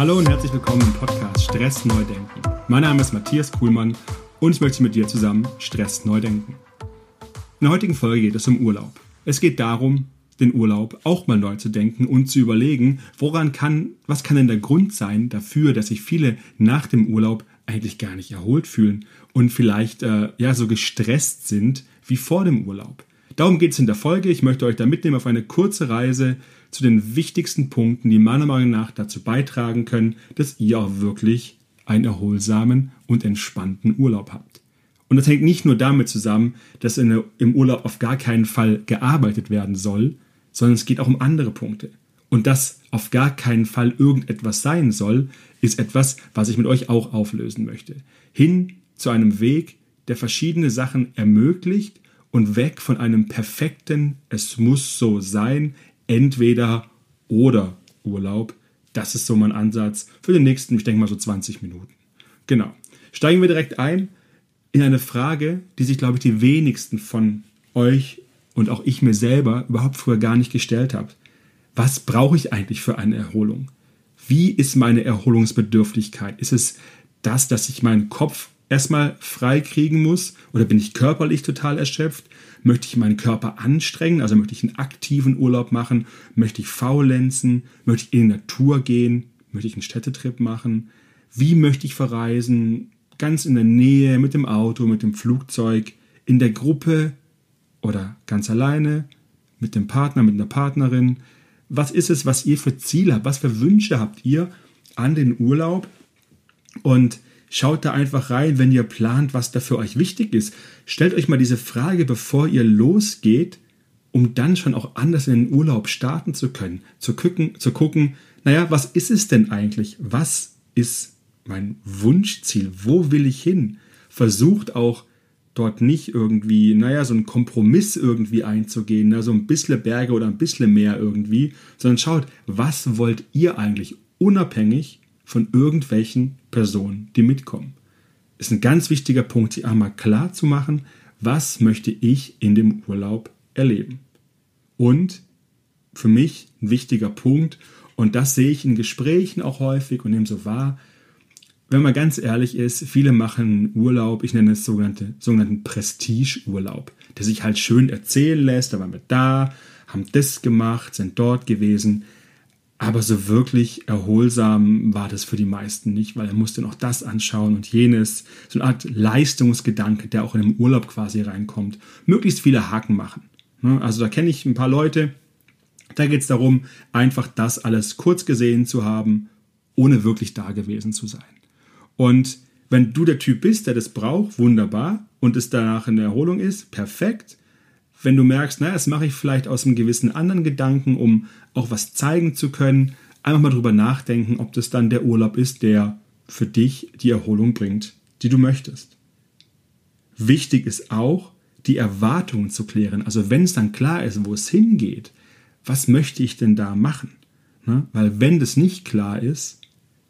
Hallo und herzlich willkommen im Podcast Stress neu denken. Mein Name ist Matthias Kuhlmann und ich möchte mit dir zusammen Stress neu denken. In der heutigen Folge geht es um Urlaub. Es geht darum, den Urlaub auch mal neu zu denken und zu überlegen, woran kann, was kann denn der Grund sein dafür, dass sich viele nach dem Urlaub eigentlich gar nicht erholt fühlen und vielleicht äh, ja so gestresst sind wie vor dem Urlaub. Darum geht es in der Folge. Ich möchte euch da mitnehmen auf eine kurze Reise zu den wichtigsten Punkten, die meiner Meinung nach dazu beitragen können, dass ihr auch wirklich einen erholsamen und entspannten Urlaub habt. Und das hängt nicht nur damit zusammen, dass in, im Urlaub auf gar keinen Fall gearbeitet werden soll, sondern es geht auch um andere Punkte. Und dass auf gar keinen Fall irgendetwas sein soll, ist etwas, was ich mit euch auch auflösen möchte. Hin zu einem Weg, der verschiedene Sachen ermöglicht und weg von einem perfekten, es muss so sein, entweder oder Urlaub. Das ist so mein Ansatz für den nächsten, ich denke mal so 20 Minuten. Genau. Steigen wir direkt ein in eine Frage, die sich, glaube ich, die wenigsten von euch und auch ich mir selber überhaupt früher gar nicht gestellt habe. Was brauche ich eigentlich für eine Erholung? Wie ist meine Erholungsbedürftigkeit? Ist es das, dass ich meinen Kopf erstmal frei kriegen muss? Oder bin ich körperlich total erschöpft? Möchte ich meinen Körper anstrengen? Also möchte ich einen aktiven Urlaub machen? Möchte ich faulenzen? Möchte ich in die Natur gehen? Möchte ich einen Städtetrip machen? Wie möchte ich verreisen? Ganz in der Nähe, mit dem Auto, mit dem Flugzeug, in der Gruppe oder ganz alleine, mit dem Partner, mit einer Partnerin. Was ist es, was ihr für Ziele habt? Was für Wünsche habt ihr an den Urlaub? Und Schaut da einfach rein, wenn ihr plant, was da für euch wichtig ist. Stellt euch mal diese Frage, bevor ihr losgeht, um dann schon auch anders in den Urlaub starten zu können. Zu gucken, zu gucken, naja, was ist es denn eigentlich? Was ist mein Wunschziel? Wo will ich hin? Versucht auch dort nicht irgendwie, naja, so einen Kompromiss irgendwie einzugehen, na, so ein bisschen Berge oder ein bisschen mehr irgendwie, sondern schaut, was wollt ihr eigentlich unabhängig von irgendwelchen Personen, die mitkommen. Ist ein ganz wichtiger Punkt, sich einmal klar zu machen, was möchte ich in dem Urlaub erleben. Und für mich ein wichtiger Punkt, und das sehe ich in Gesprächen auch häufig und nehme so wahr, wenn man ganz ehrlich ist, viele machen Urlaub, ich nenne es sogenannte, sogenannten Prestigeurlaub, der sich halt schön erzählen lässt, da waren wir da, haben das gemacht, sind dort gewesen. Aber so wirklich erholsam war das für die meisten nicht, weil er musste noch das anschauen und jenes. So eine Art Leistungsgedanke, der auch in den Urlaub quasi reinkommt. Möglichst viele Haken machen. Ne? Also da kenne ich ein paar Leute, da geht es darum, einfach das alles kurz gesehen zu haben, ohne wirklich da gewesen zu sein. Und wenn du der Typ bist, der das braucht, wunderbar, und es danach in der Erholung ist, perfekt wenn du merkst, na, das mache ich vielleicht aus einem gewissen anderen Gedanken, um auch was zeigen zu können, einfach mal drüber nachdenken, ob das dann der Urlaub ist, der für dich die Erholung bringt, die du möchtest. Wichtig ist auch, die Erwartungen zu klären. Also wenn es dann klar ist, wo es hingeht, was möchte ich denn da machen? Ne? Weil wenn das nicht klar ist,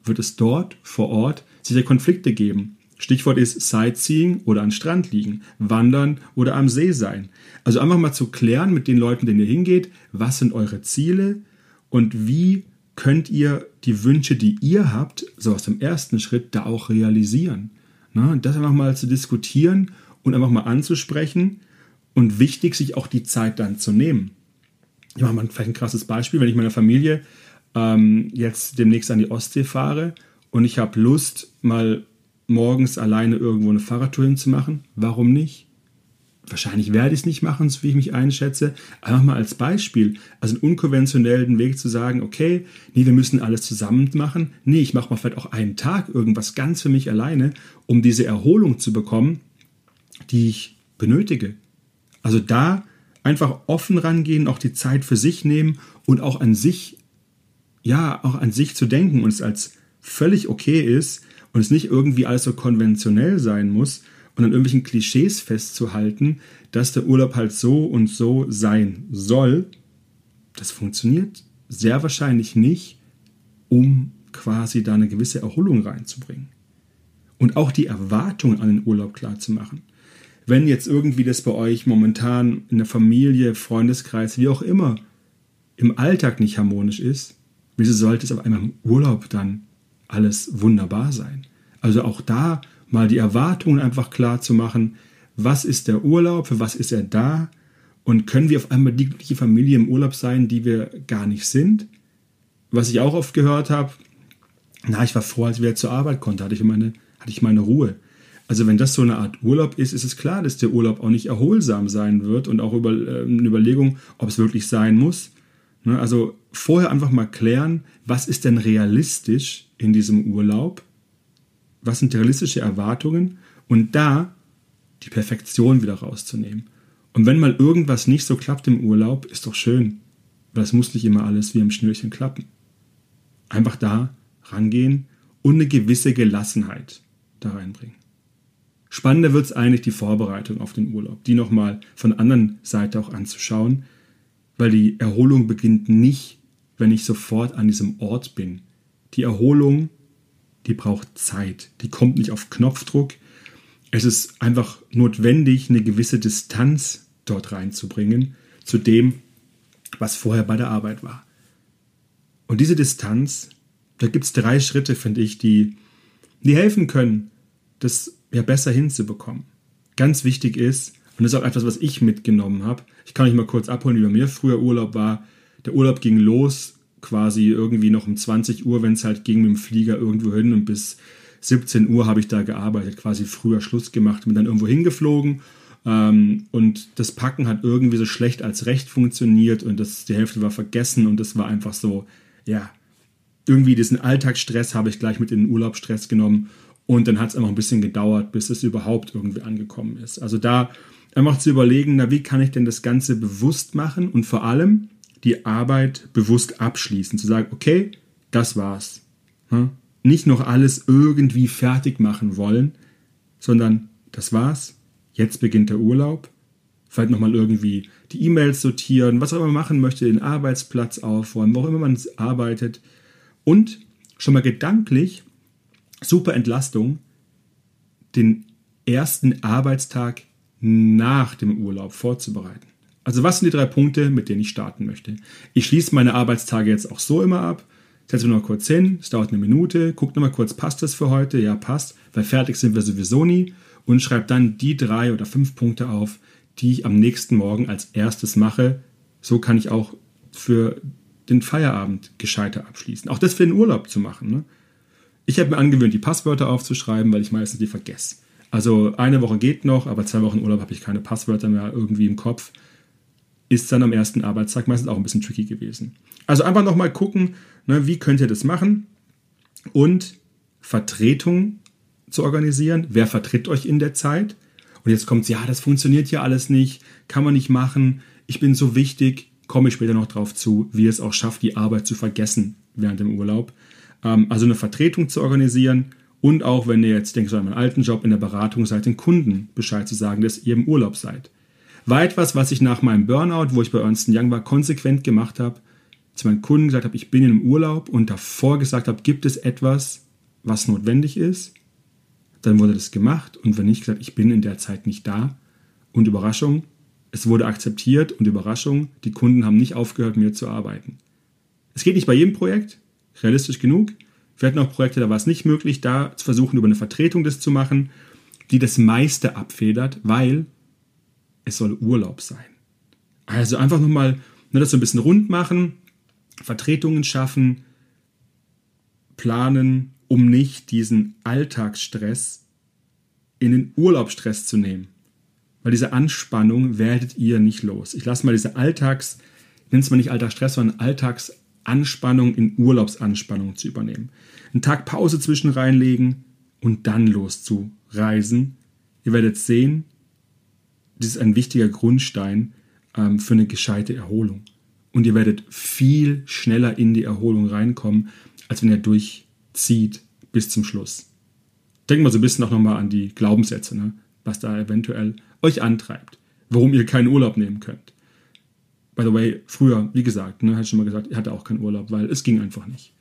wird es dort vor Ort sicher Konflikte geben. Stichwort ist Sightseeing oder am Strand liegen, wandern oder am See sein. Also einfach mal zu klären mit den Leuten, denen ihr hingeht, was sind eure Ziele und wie könnt ihr die Wünsche, die ihr habt, so aus dem ersten Schritt, da auch realisieren. Na, das einfach mal zu diskutieren und einfach mal anzusprechen und wichtig, sich auch die Zeit dann zu nehmen. Ich mache mal vielleicht ein krasses Beispiel, wenn ich meiner Familie ähm, jetzt demnächst an die Ostsee fahre und ich habe Lust, mal morgens alleine irgendwo eine Fahrradtour hinzumachen. Warum nicht? Wahrscheinlich werde ich es nicht machen, so wie ich mich einschätze. Einfach mal als Beispiel, also einen unkonventionellen Weg zu sagen, okay, nee, wir müssen alles zusammen machen. Nee, ich mache mal vielleicht auch einen Tag irgendwas ganz für mich alleine, um diese Erholung zu bekommen, die ich benötige. Also da einfach offen rangehen, auch die Zeit für sich nehmen und auch an sich, ja, auch an sich zu denken und es als völlig okay ist, und es nicht irgendwie alles so konventionell sein muss und an irgendwelchen Klischees festzuhalten, dass der Urlaub halt so und so sein soll, das funktioniert sehr wahrscheinlich nicht, um quasi da eine gewisse Erholung reinzubringen. Und auch die Erwartungen an den Urlaub klar zu machen. Wenn jetzt irgendwie das bei euch momentan in der Familie, Freundeskreis, wie auch immer, im Alltag nicht harmonisch ist, wieso sollte es auf einmal im Urlaub dann alles wunderbar sein. Also auch da mal die Erwartungen einfach klar zu machen, was ist der Urlaub, für was ist er da und können wir auf einmal die glückliche Familie im Urlaub sein, die wir gar nicht sind. Was ich auch oft gehört habe, na, ich war froh, als ich wieder zur Arbeit konnte, hatte ich meine, hatte ich meine Ruhe. Also wenn das so eine Art Urlaub ist, ist es klar, dass der Urlaub auch nicht erholsam sein wird und auch über, äh, eine Überlegung, ob es wirklich sein muss. Ne, also vorher einfach mal klären, was ist denn realistisch in diesem Urlaub? Was sind realistische Erwartungen? Und da die Perfektion wieder rauszunehmen. Und wenn mal irgendwas nicht so klappt im Urlaub, ist doch schön, weil es muss nicht immer alles wie im Schnürchen klappen. Einfach da rangehen und eine gewisse Gelassenheit da reinbringen. Spannender wird es eigentlich die Vorbereitung auf den Urlaub, die nochmal von der anderen Seite auch anzuschauen, weil die Erholung beginnt nicht, wenn ich sofort an diesem Ort bin. Die Erholung, die braucht Zeit, die kommt nicht auf Knopfdruck. Es ist einfach notwendig, eine gewisse Distanz dort reinzubringen zu dem, was vorher bei der Arbeit war. Und diese Distanz, da gibt es drei Schritte, finde ich, die, die helfen können, das ja besser hinzubekommen. Ganz wichtig ist, und das ist auch etwas, was ich mitgenommen habe, ich kann euch mal kurz abholen, wie bei mir früher Urlaub war. Der Urlaub ging los quasi irgendwie noch um 20 Uhr, wenn es halt ging mit dem Flieger irgendwo hin. Und bis 17 Uhr habe ich da gearbeitet, quasi früher Schluss gemacht, bin dann irgendwo hingeflogen. Ähm, und das Packen hat irgendwie so schlecht als recht funktioniert und das, die Hälfte war vergessen und das war einfach so, ja, irgendwie diesen Alltagsstress habe ich gleich mit in den Urlaubsstress genommen und dann hat es einfach ein bisschen gedauert, bis es überhaupt irgendwie angekommen ist. Also da einfach zu überlegen, na, wie kann ich denn das Ganze bewusst machen und vor allem die Arbeit bewusst abschließen, zu sagen, okay, das war's. Nicht noch alles irgendwie fertig machen wollen, sondern das war's. Jetzt beginnt der Urlaub. Vielleicht nochmal irgendwie die E-Mails sortieren, was auch immer man machen möchte, den Arbeitsplatz aufräumen, wo auch immer man arbeitet. Und schon mal gedanklich super Entlastung, den ersten Arbeitstag nach dem Urlaub vorzubereiten. Also was sind die drei Punkte, mit denen ich starten möchte? Ich schließe meine Arbeitstage jetzt auch so immer ab. Setze mich noch kurz hin, es dauert eine Minute, gucke nochmal kurz, passt das für heute? Ja, passt, weil fertig sind wir sowieso nie und schreibe dann die drei oder fünf Punkte auf, die ich am nächsten Morgen als erstes mache. So kann ich auch für den Feierabend gescheiter abschließen. Auch das für den Urlaub zu machen. Ne? Ich habe mir angewöhnt, die Passwörter aufzuschreiben, weil ich meistens die vergesse. Also eine Woche geht noch, aber zwei Wochen Urlaub habe ich keine Passwörter mehr irgendwie im Kopf. Ist dann am ersten Arbeitstag meistens auch ein bisschen tricky gewesen. Also einfach nochmal gucken, ne, wie könnt ihr das machen und Vertretung zu organisieren. Wer vertritt euch in der Zeit? Und jetzt kommt ja, das funktioniert ja alles nicht, kann man nicht machen, ich bin so wichtig, komme ich später noch drauf zu, wie es auch schafft, die Arbeit zu vergessen während dem Urlaub. Ähm, also eine Vertretung zu organisieren und auch, wenn ihr jetzt denkt, so an meinen alten Job in der Beratung seid, den Kunden Bescheid zu sagen, dass ihr im Urlaub seid. War etwas, was ich nach meinem Burnout, wo ich bei Ernst Young war, konsequent gemacht habe, zu meinen Kunden gesagt habe, ich bin im Urlaub und davor gesagt habe, gibt es etwas, was notwendig ist? Dann wurde das gemacht und wenn nicht gesagt, ich bin in der Zeit nicht da. Und Überraschung, es wurde akzeptiert und Überraschung, die Kunden haben nicht aufgehört, mir zu arbeiten. Es geht nicht bei jedem Projekt, realistisch genug. Wir hatten auch Projekte, da war es nicht möglich, da zu versuchen, über eine Vertretung das zu machen, die das meiste abfedert, weil es soll Urlaub sein. Also einfach nochmal ne, das so ein bisschen rund machen, Vertretungen schaffen, planen, um nicht diesen Alltagsstress in den Urlaubsstress zu nehmen. Weil diese Anspannung werdet ihr nicht los. Ich lasse mal diese Alltags, ich nenne es mal nicht Alltagsstress, sondern Alltagsanspannung in Urlaubsanspannung zu übernehmen. Einen Tag Pause zwischen reinlegen und dann loszureisen. Ihr werdet sehen, das ist ein wichtiger Grundstein ähm, für eine gescheite Erholung. Und ihr werdet viel schneller in die Erholung reinkommen, als wenn ihr durch zieht bis zum Schluss. Denkt mal so ein bisschen auch nochmal an die Glaubenssätze, ne? was da eventuell euch antreibt, warum ihr keinen Urlaub nehmen könnt. By the way, früher, wie gesagt, ne, ich schon mal gesagt, ich hatte auch keinen Urlaub, weil es ging einfach nicht.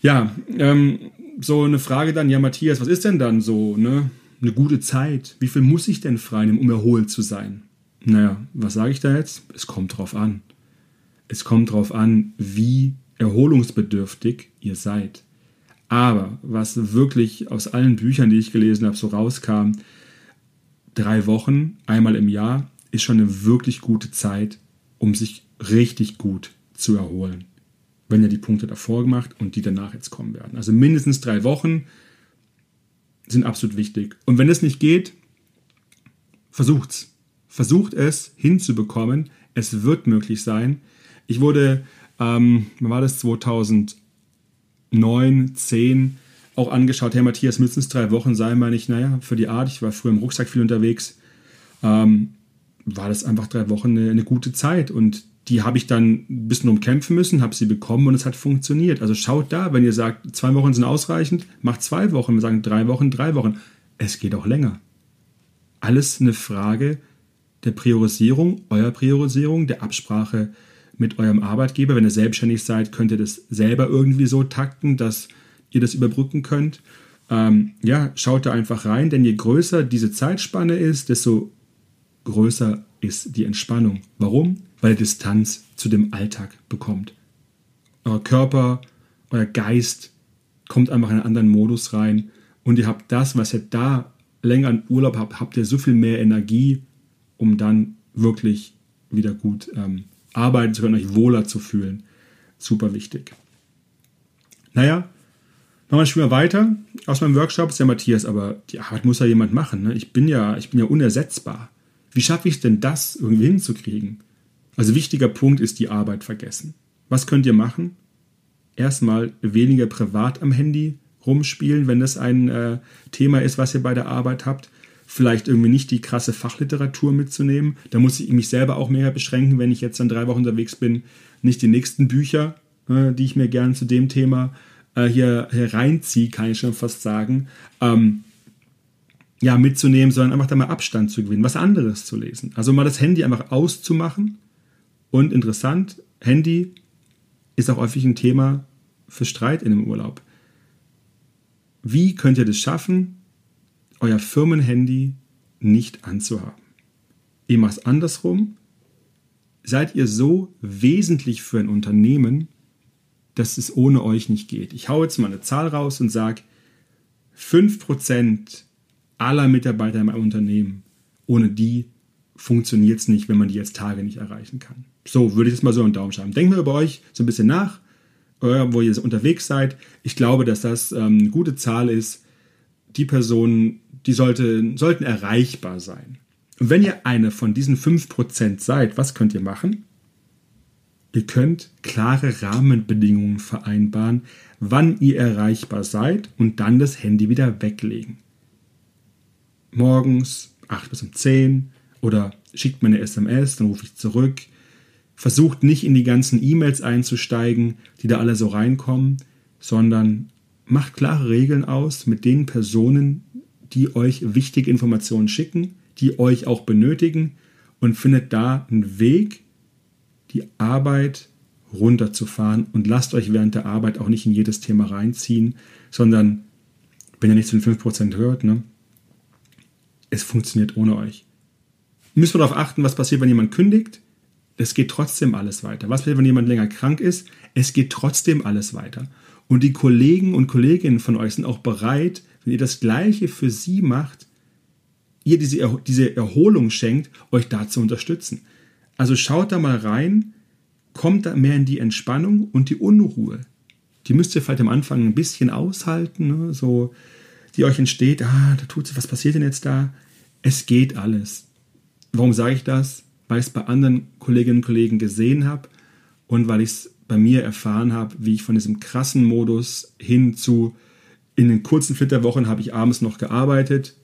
Ja, ähm, so eine Frage dann, ja Matthias, was ist denn dann so ne, eine gute Zeit? Wie viel muss ich denn frei nehmen, um erholt zu sein? Naja, was sage ich da jetzt? Es kommt drauf an. Es kommt drauf an, wie erholungsbedürftig ihr seid. Aber was wirklich aus allen Büchern, die ich gelesen habe, so rauskam, drei Wochen, einmal im Jahr, ist schon eine wirklich gute Zeit, um sich richtig gut zu erholen. Wenn ihr die Punkte davor gemacht und die danach jetzt kommen werden. Also mindestens drei Wochen sind absolut wichtig. Und wenn es nicht geht, versucht's. Versucht es hinzubekommen. Es wird möglich sein. Ich wurde, ähm, war das, 2009, 10 auch angeschaut, Herr Matthias, es drei Wochen sein, meine ich, naja, für die Art, ich war früher im Rucksack viel unterwegs, ähm, war das einfach drei Wochen eine, eine gute Zeit und die habe ich dann ein bisschen umkämpfen müssen, habe sie bekommen und es hat funktioniert. Also schaut da, wenn ihr sagt, zwei Wochen sind ausreichend, macht zwei Wochen. Wir sagen drei Wochen, drei Wochen. Es geht auch länger. Alles eine Frage der Priorisierung, eurer Priorisierung, der Absprache mit eurem Arbeitgeber. Wenn ihr selbstständig seid, könnt ihr das selber irgendwie so takten, dass ihr das überbrücken könnt. Ähm, ja, schaut da einfach rein, denn je größer diese Zeitspanne ist, desto größer ist die Entspannung. Warum? Weil ihr Distanz zu dem Alltag bekommt. Euer Körper, euer Geist kommt einfach in einen anderen Modus rein und ihr habt das, was ihr da länger in Urlaub habt, habt ihr so viel mehr Energie, um dann wirklich wieder gut ähm, arbeiten zu können, euch wohler zu fühlen. Super wichtig. Naja, machen wir schon mal weiter aus meinem Workshop. Ist ja Matthias, aber die Arbeit muss ja jemand machen. Ne? Ich, bin ja, ich bin ja unersetzbar. Wie schaffe ich es denn, das irgendwie hinzukriegen? Also wichtiger Punkt ist die Arbeit vergessen. Was könnt ihr machen? Erstmal weniger privat am Handy rumspielen, wenn das ein äh, Thema ist, was ihr bei der Arbeit habt. Vielleicht irgendwie nicht die krasse Fachliteratur mitzunehmen. Da muss ich mich selber auch mehr beschränken, wenn ich jetzt dann drei Wochen unterwegs bin. Nicht die nächsten Bücher, äh, die ich mir gerne zu dem Thema äh, hier, hier reinziehe, kann ich schon fast sagen. Ähm, ja, mitzunehmen, sondern einfach da mal Abstand zu gewinnen, was anderes zu lesen. Also mal das Handy einfach auszumachen. Und interessant, Handy ist auch häufig ein Thema für Streit in einem Urlaub. Wie könnt ihr das schaffen, euer Firmenhandy nicht anzuhaben? Ihr macht es andersrum. Seid ihr so wesentlich für ein Unternehmen, dass es ohne euch nicht geht? Ich hau jetzt mal eine Zahl raus und sage, 5% aller Mitarbeiter im Unternehmen. Ohne die funktioniert es nicht, wenn man die jetzt Tage nicht erreichen kann. So würde ich das mal so einen Daumen schreiben. Denkt mal über euch so ein bisschen nach, äh, wo ihr unterwegs seid. Ich glaube, dass das ähm, eine gute Zahl ist. Die Personen, die sollte, sollten erreichbar sein. Und wenn ihr eine von diesen 5% seid, was könnt ihr machen? Ihr könnt klare Rahmenbedingungen vereinbaren, wann ihr erreichbar seid und dann das Handy wieder weglegen morgens 8 bis um 10 oder schickt mir eine SMS, dann rufe ich zurück. Versucht nicht in die ganzen E-Mails einzusteigen, die da alle so reinkommen, sondern macht klare Regeln aus mit den Personen, die euch wichtige Informationen schicken, die euch auch benötigen und findet da einen Weg, die Arbeit runterzufahren und lasst euch während der Arbeit auch nicht in jedes Thema reinziehen, sondern wenn ihr nicht zu den 5% hört, ne, es funktioniert ohne euch. Müssen wir darauf achten, was passiert, wenn jemand kündigt? Es geht trotzdem alles weiter. Was passiert, wenn jemand länger krank ist? Es geht trotzdem alles weiter. Und die Kollegen und Kolleginnen von euch sind auch bereit, wenn ihr das Gleiche für sie macht, ihr diese, diese Erholung schenkt, euch da zu unterstützen. Also schaut da mal rein, kommt da mehr in die Entspannung und die Unruhe. Die müsst ihr vielleicht am Anfang ein bisschen aushalten, ne? so die euch entsteht, ah, da tut sich, was passiert denn jetzt da? Es geht alles. Warum sage ich das? Weil ich es bei anderen Kolleginnen und Kollegen gesehen habe und weil ich es bei mir erfahren habe, wie ich von diesem krassen Modus hin zu in den kurzen Flitterwochen habe ich abends noch gearbeitet.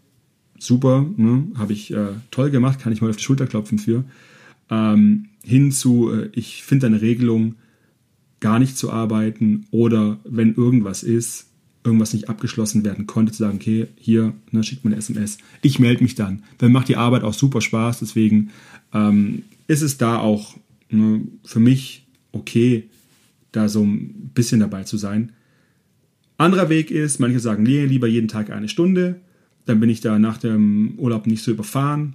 Super, ne? habe ich äh, toll gemacht, kann ich mal auf die Schulter klopfen für. Ähm, hin zu, äh, ich finde eine Regelung, gar nicht zu arbeiten oder wenn irgendwas ist, irgendwas nicht abgeschlossen werden konnte, zu sagen, okay, hier, ne, schickt mir eine SMS. Ich melde mich dann. Dann macht die Arbeit auch super Spaß, deswegen ähm, ist es da auch ne, für mich okay, da so ein bisschen dabei zu sein. Anderer Weg ist, manche sagen, nee, lieber jeden Tag eine Stunde, dann bin ich da nach dem Urlaub nicht so überfahren.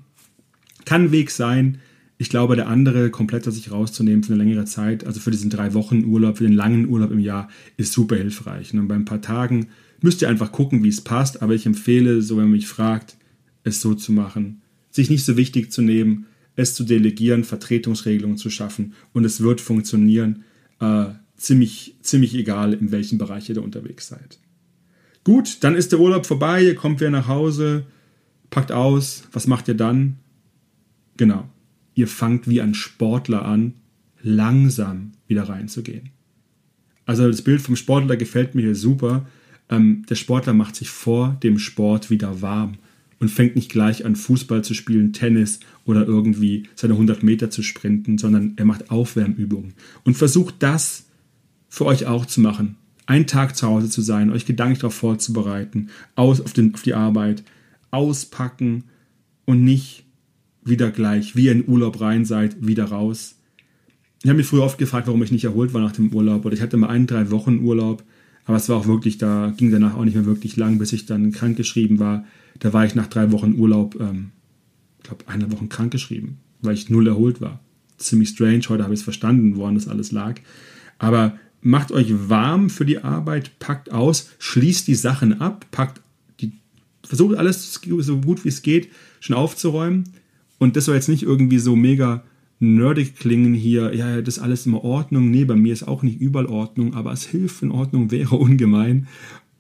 Kann ein Weg sein. Ich glaube, der andere komplett sich rauszunehmen für eine längere Zeit, also für diesen drei Wochen Urlaub, für den langen Urlaub im Jahr, ist super hilfreich. Und bei ein paar Tagen müsst ihr einfach gucken, wie es passt, aber ich empfehle, so wenn man mich fragt, es so zu machen, sich nicht so wichtig zu nehmen, es zu delegieren, Vertretungsregelungen zu schaffen und es wird funktionieren, äh, ziemlich, ziemlich egal, in welchem Bereich ihr da unterwegs seid. Gut, dann ist der Urlaub vorbei, ihr kommt wieder nach Hause, packt aus, was macht ihr dann? Genau, ihr fangt wie ein Sportler an, langsam wieder reinzugehen. Also das Bild vom Sportler gefällt mir hier super. Ähm, der Sportler macht sich vor dem Sport wieder warm und fängt nicht gleich an, Fußball zu spielen, Tennis oder irgendwie seine 100 Meter zu sprinten, sondern er macht Aufwärmübungen und versucht das für euch auch zu machen. Einen Tag zu Hause zu sein, euch gedanklich darauf vorzubereiten, aus auf, den, auf die Arbeit, auspacken und nicht wieder gleich, wie ihr in Urlaub rein seid, wieder raus. Ich habe mich früher oft gefragt, warum ich nicht erholt war nach dem Urlaub. Oder ich hatte mal einen, drei Wochen Urlaub, aber es war auch wirklich, da ging danach auch nicht mehr wirklich lang, bis ich dann krankgeschrieben war. Da war ich nach drei Wochen Urlaub, ähm, ich glaube, eine Woche krankgeschrieben, weil ich null erholt war. Ziemlich strange, heute habe ich es verstanden, woran das alles lag. Aber macht euch warm für die Arbeit, packt aus, schließt die Sachen ab, packt die, versucht alles so gut wie es geht schon aufzuräumen. Und das soll jetzt nicht irgendwie so mega nerdig klingen hier, ja, das ist alles immer Ordnung. Nee, bei mir ist auch nicht überall Ordnung, aber es hilft, wenn Ordnung wäre ungemein.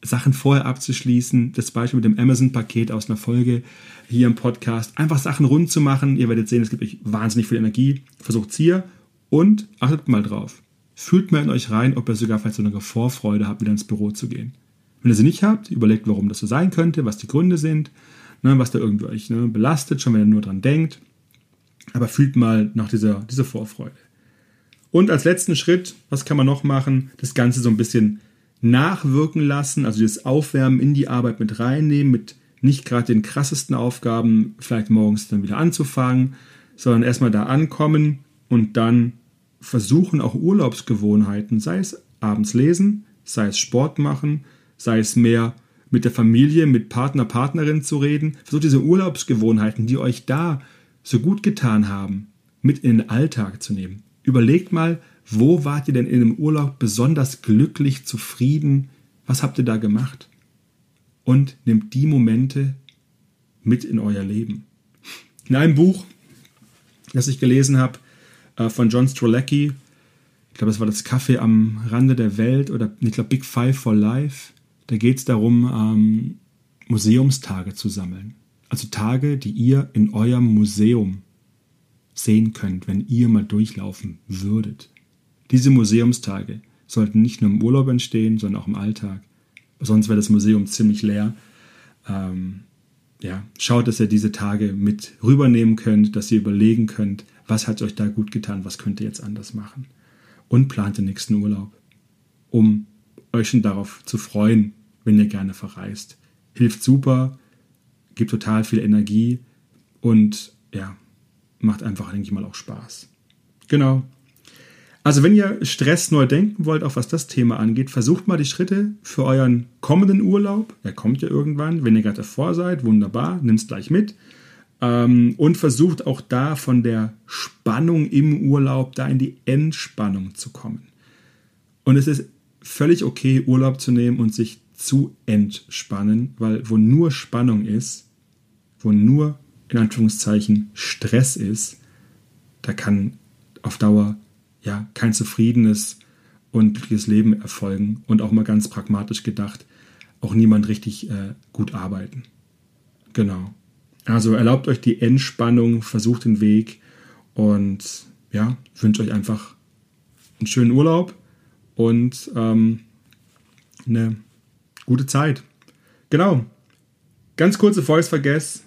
Sachen vorher abzuschließen, das Beispiel mit dem Amazon-Paket aus einer Folge hier im Podcast, einfach Sachen rund zu machen. Ihr werdet sehen, es gibt euch wahnsinnig viel Energie. Versucht es hier und achtet mal drauf. Fühlt mal in euch rein, ob ihr sogar vielleicht so eine Vorfreude habt, wieder ins Büro zu gehen. Wenn ihr sie nicht habt, überlegt, warum das so sein könnte, was die Gründe sind, ne, was da irgendwie euch ne, belastet, schon wenn ihr nur dran denkt. Aber fühlt mal nach dieser, dieser Vorfreude. Und als letzten Schritt, was kann man noch machen? Das Ganze so ein bisschen nachwirken lassen, also das Aufwärmen in die Arbeit mit reinnehmen, mit nicht gerade den krassesten Aufgaben vielleicht morgens dann wieder anzufangen, sondern erstmal da ankommen und dann versuchen auch Urlaubsgewohnheiten, sei es abends lesen, sei es Sport machen, sei es mehr mit der Familie, mit Partner, Partnerin zu reden. Versucht diese Urlaubsgewohnheiten, die euch da so gut getan haben, mit in den Alltag zu nehmen. Überlegt mal, wo wart ihr denn in dem Urlaub besonders glücklich, zufrieden? Was habt ihr da gemacht? Und nehmt die Momente mit in euer Leben. In einem Buch, das ich gelesen habe, äh, von John Strolecki, ich glaube, das war das Kaffee am Rande der Welt oder ich glaube Big Five for Life, da geht es darum, ähm, Museumstage zu sammeln. Also Tage, die ihr in eurem Museum sehen könnt, wenn ihr mal durchlaufen würdet. Diese Museumstage sollten nicht nur im Urlaub entstehen, sondern auch im Alltag. Sonst wäre das Museum ziemlich leer. Ähm, ja, schaut, dass ihr diese Tage mit rübernehmen könnt, dass ihr überlegen könnt, was hat euch da gut getan, was könnt ihr jetzt anders machen. Und plant den nächsten Urlaub, um euch schon darauf zu freuen, wenn ihr gerne verreist. Hilft super, gibt total viel Energie und ja, macht einfach, denke ich mal, auch Spaß. Genau. Also wenn ihr Stress neu denken wollt, auch was das Thema angeht, versucht mal die Schritte für euren kommenden Urlaub. Er kommt ja irgendwann. Wenn ihr gerade davor seid, wunderbar, nimmt es gleich mit. Ähm, und versucht auch da von der Spannung im Urlaub da in die Entspannung zu kommen. Und es ist völlig okay, Urlaub zu nehmen und sich zu entspannen, weil wo nur Spannung ist, wo nur in Anführungszeichen Stress ist, da kann auf Dauer ja kein zufriedenes und glückliches Leben erfolgen und auch mal ganz pragmatisch gedacht, auch niemand richtig äh, gut arbeiten. Genau. Also erlaubt euch die Entspannung, versucht den Weg und ja, wünsche euch einfach einen schönen Urlaub und ähm, eine gute Zeit. Genau. Ganz kurze Voice Vergess.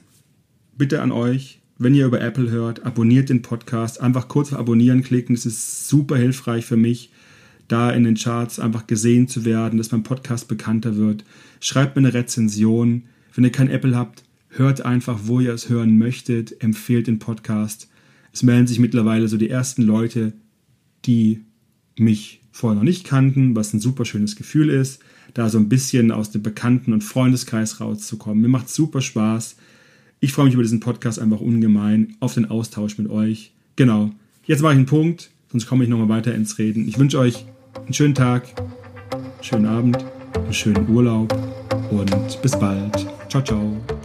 Bitte an euch, wenn ihr über Apple hört, abonniert den Podcast. Einfach kurz auf Abonnieren klicken. Das ist super hilfreich für mich, da in den Charts einfach gesehen zu werden, dass mein Podcast bekannter wird. Schreibt mir eine Rezension. Wenn ihr kein Apple habt, hört einfach, wo ihr es hören möchtet. Empfehlt den Podcast. Es melden sich mittlerweile so die ersten Leute, die mich vorher noch nicht kannten, was ein super schönes Gefühl ist, da so ein bisschen aus dem Bekannten- und Freundeskreis rauszukommen. Mir macht super Spaß. Ich freue mich über diesen Podcast einfach ungemein, auf den Austausch mit euch. Genau. Jetzt mache ich einen Punkt, sonst komme ich nochmal weiter ins Reden. Ich wünsche euch einen schönen Tag, einen schönen Abend, einen schönen Urlaub und bis bald. Ciao, ciao.